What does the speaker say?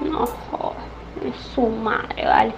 No joder, es su madre, vale.